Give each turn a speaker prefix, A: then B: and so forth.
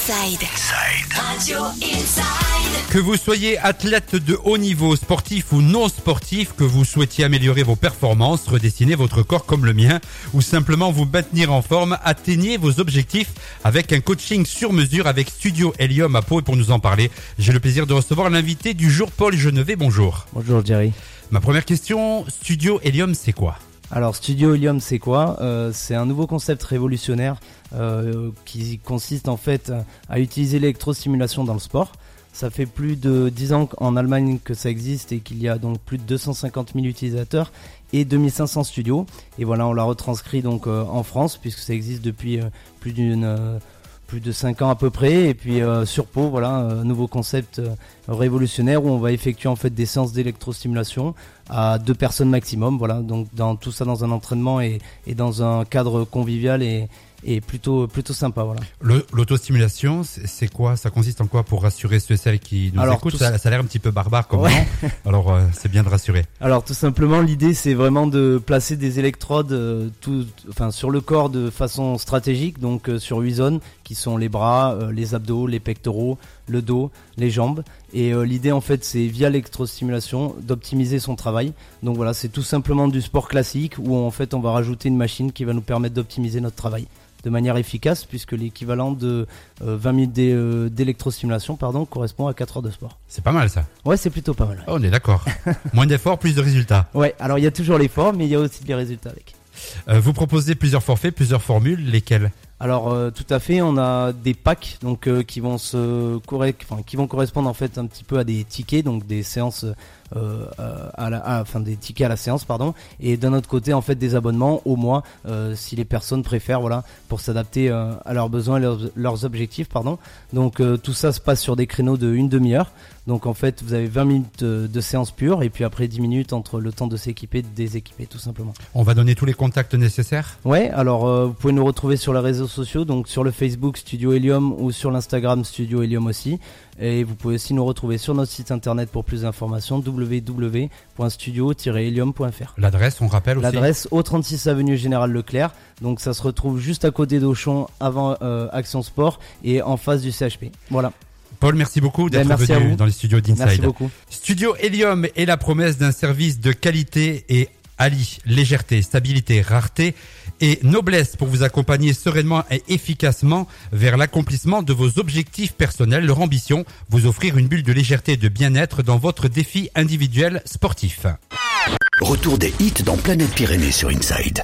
A: Inside. Radio Inside.
B: Que vous soyez athlète de haut niveau, sportif ou non sportif, que vous souhaitiez améliorer vos performances, redessiner votre corps comme le mien, ou simplement vous maintenir en forme, atteignez vos objectifs avec un coaching sur mesure avec Studio Helium à Pau. Et pour nous en parler, j'ai le plaisir de recevoir l'invité du jour, Paul Genevet. Bonjour.
C: Bonjour Jerry.
B: Ma première question, Studio Helium, c'est quoi?
C: Alors Studio Helium c'est quoi? Euh, C'est un nouveau concept révolutionnaire euh, qui consiste en fait à utiliser l'électrostimulation dans le sport. Ça fait plus de 10 ans en Allemagne que ça existe et qu'il y a donc plus de 250 000 utilisateurs et 2500 studios. Et voilà, on l'a retranscrit donc euh, en France puisque ça existe depuis plus d'une plus de 5 ans à peu près. Et puis euh, sur Pau, voilà, un nouveau concept révolutionnaire où on va effectuer en fait des séances d'électrostimulation à deux personnes maximum. Voilà, donc dans tout ça dans un entraînement et, et dans un cadre convivial et, et plutôt plutôt sympa. Voilà.
B: Le- L'autostimulation, c'est quoi? Ça consiste en quoi pour rassurer ceux et celles qui nous
C: Alors,
B: écoutent? Ça, ça a l'air un petit peu barbare comme
C: Ouais.
B: Alors euh, c'est bien de rassurer.
C: Alors tout simplement l'idée c'est vraiment de placer des électrodes euh, tout, enfin sur le corps de façon stratégique donc euh, sur huit zones qui sont les bras, euh, les abdos, les pectoraux, le dos, les jambes et euh, l'idée en fait c'est via l'électrostimulation d'optimiser son travail. Donc voilà c'est tout simplement du sport classique où en fait on va rajouter une machine qui va nous permettre d'optimiser notre travail de manière efficace puisque l'équivalent de euh, 20 minutes d'é- euh, d'électrostimulation pardon correspond à 4 heures de sport.
B: C'est pas mal ça.
C: Ouais c'est plutôt pas mal.
B: Oh, on est d'accord. Moins d'efforts, plus de résultats.
C: Ouais alors il y a toujours l'effort mais il y a aussi des résultats avec.
B: Euh, vous proposez plusieurs forfaits, plusieurs formules, lesquelles
C: Alors euh, tout à fait, on a des packs donc euh, qui vont se correct, enfin, qui vont correspondre en fait un petit peu à des tickets, donc des séances euh, à la, à- enfin des tickets à la séance pardon, et d'un autre côté en fait des abonnements au mois si les personnes préfèrent voilà pour s'adapter à leurs besoins, et leurs, leurs objectifs pardon. Donc tout ça se passe sur des créneaux de une demi-heure. Donc en fait vous avez 20 minutes de, séance pure et puis après 10 minutes entre le temps de s'équiper et de déséquiper tout simplement.
B: On va donner tous les contacts nécessaires?
C: Ouais, alors vous pouvez nous retrouver sur les réseaux sociaux, donc sur le Facebook Studio Helium ou sur l'Instagram Studio Helium aussi. Et vous pouvez aussi nous retrouver sur notre site internet pour plus d'informations www.studio-helium.fr.
B: L'adresse, on rappelle aussi
C: L'adresse au 36 avenue Général Leclerc, donc ça se retrouve juste à côté d'Auchan avant euh, Action Sport et en face du CHP. Voilà,
B: Paul, merci beaucoup d'être
C: Ben, merci à
B: venu dans les studios
C: merci
B: d'Inside.
C: beaucoup.
B: Studio Helium est la promesse d'un service de qualité et allie légèreté, stabilité, rareté et noblesse pour vous accompagner sereinement et efficacement vers l'accomplissement de vos objectifs personnels. Leur ambition, vous offrir une bulle de légèreté et de bien-être dans votre défi individuel sportif.
D: Retour des hits dans Planète Pyrénées sur Inside.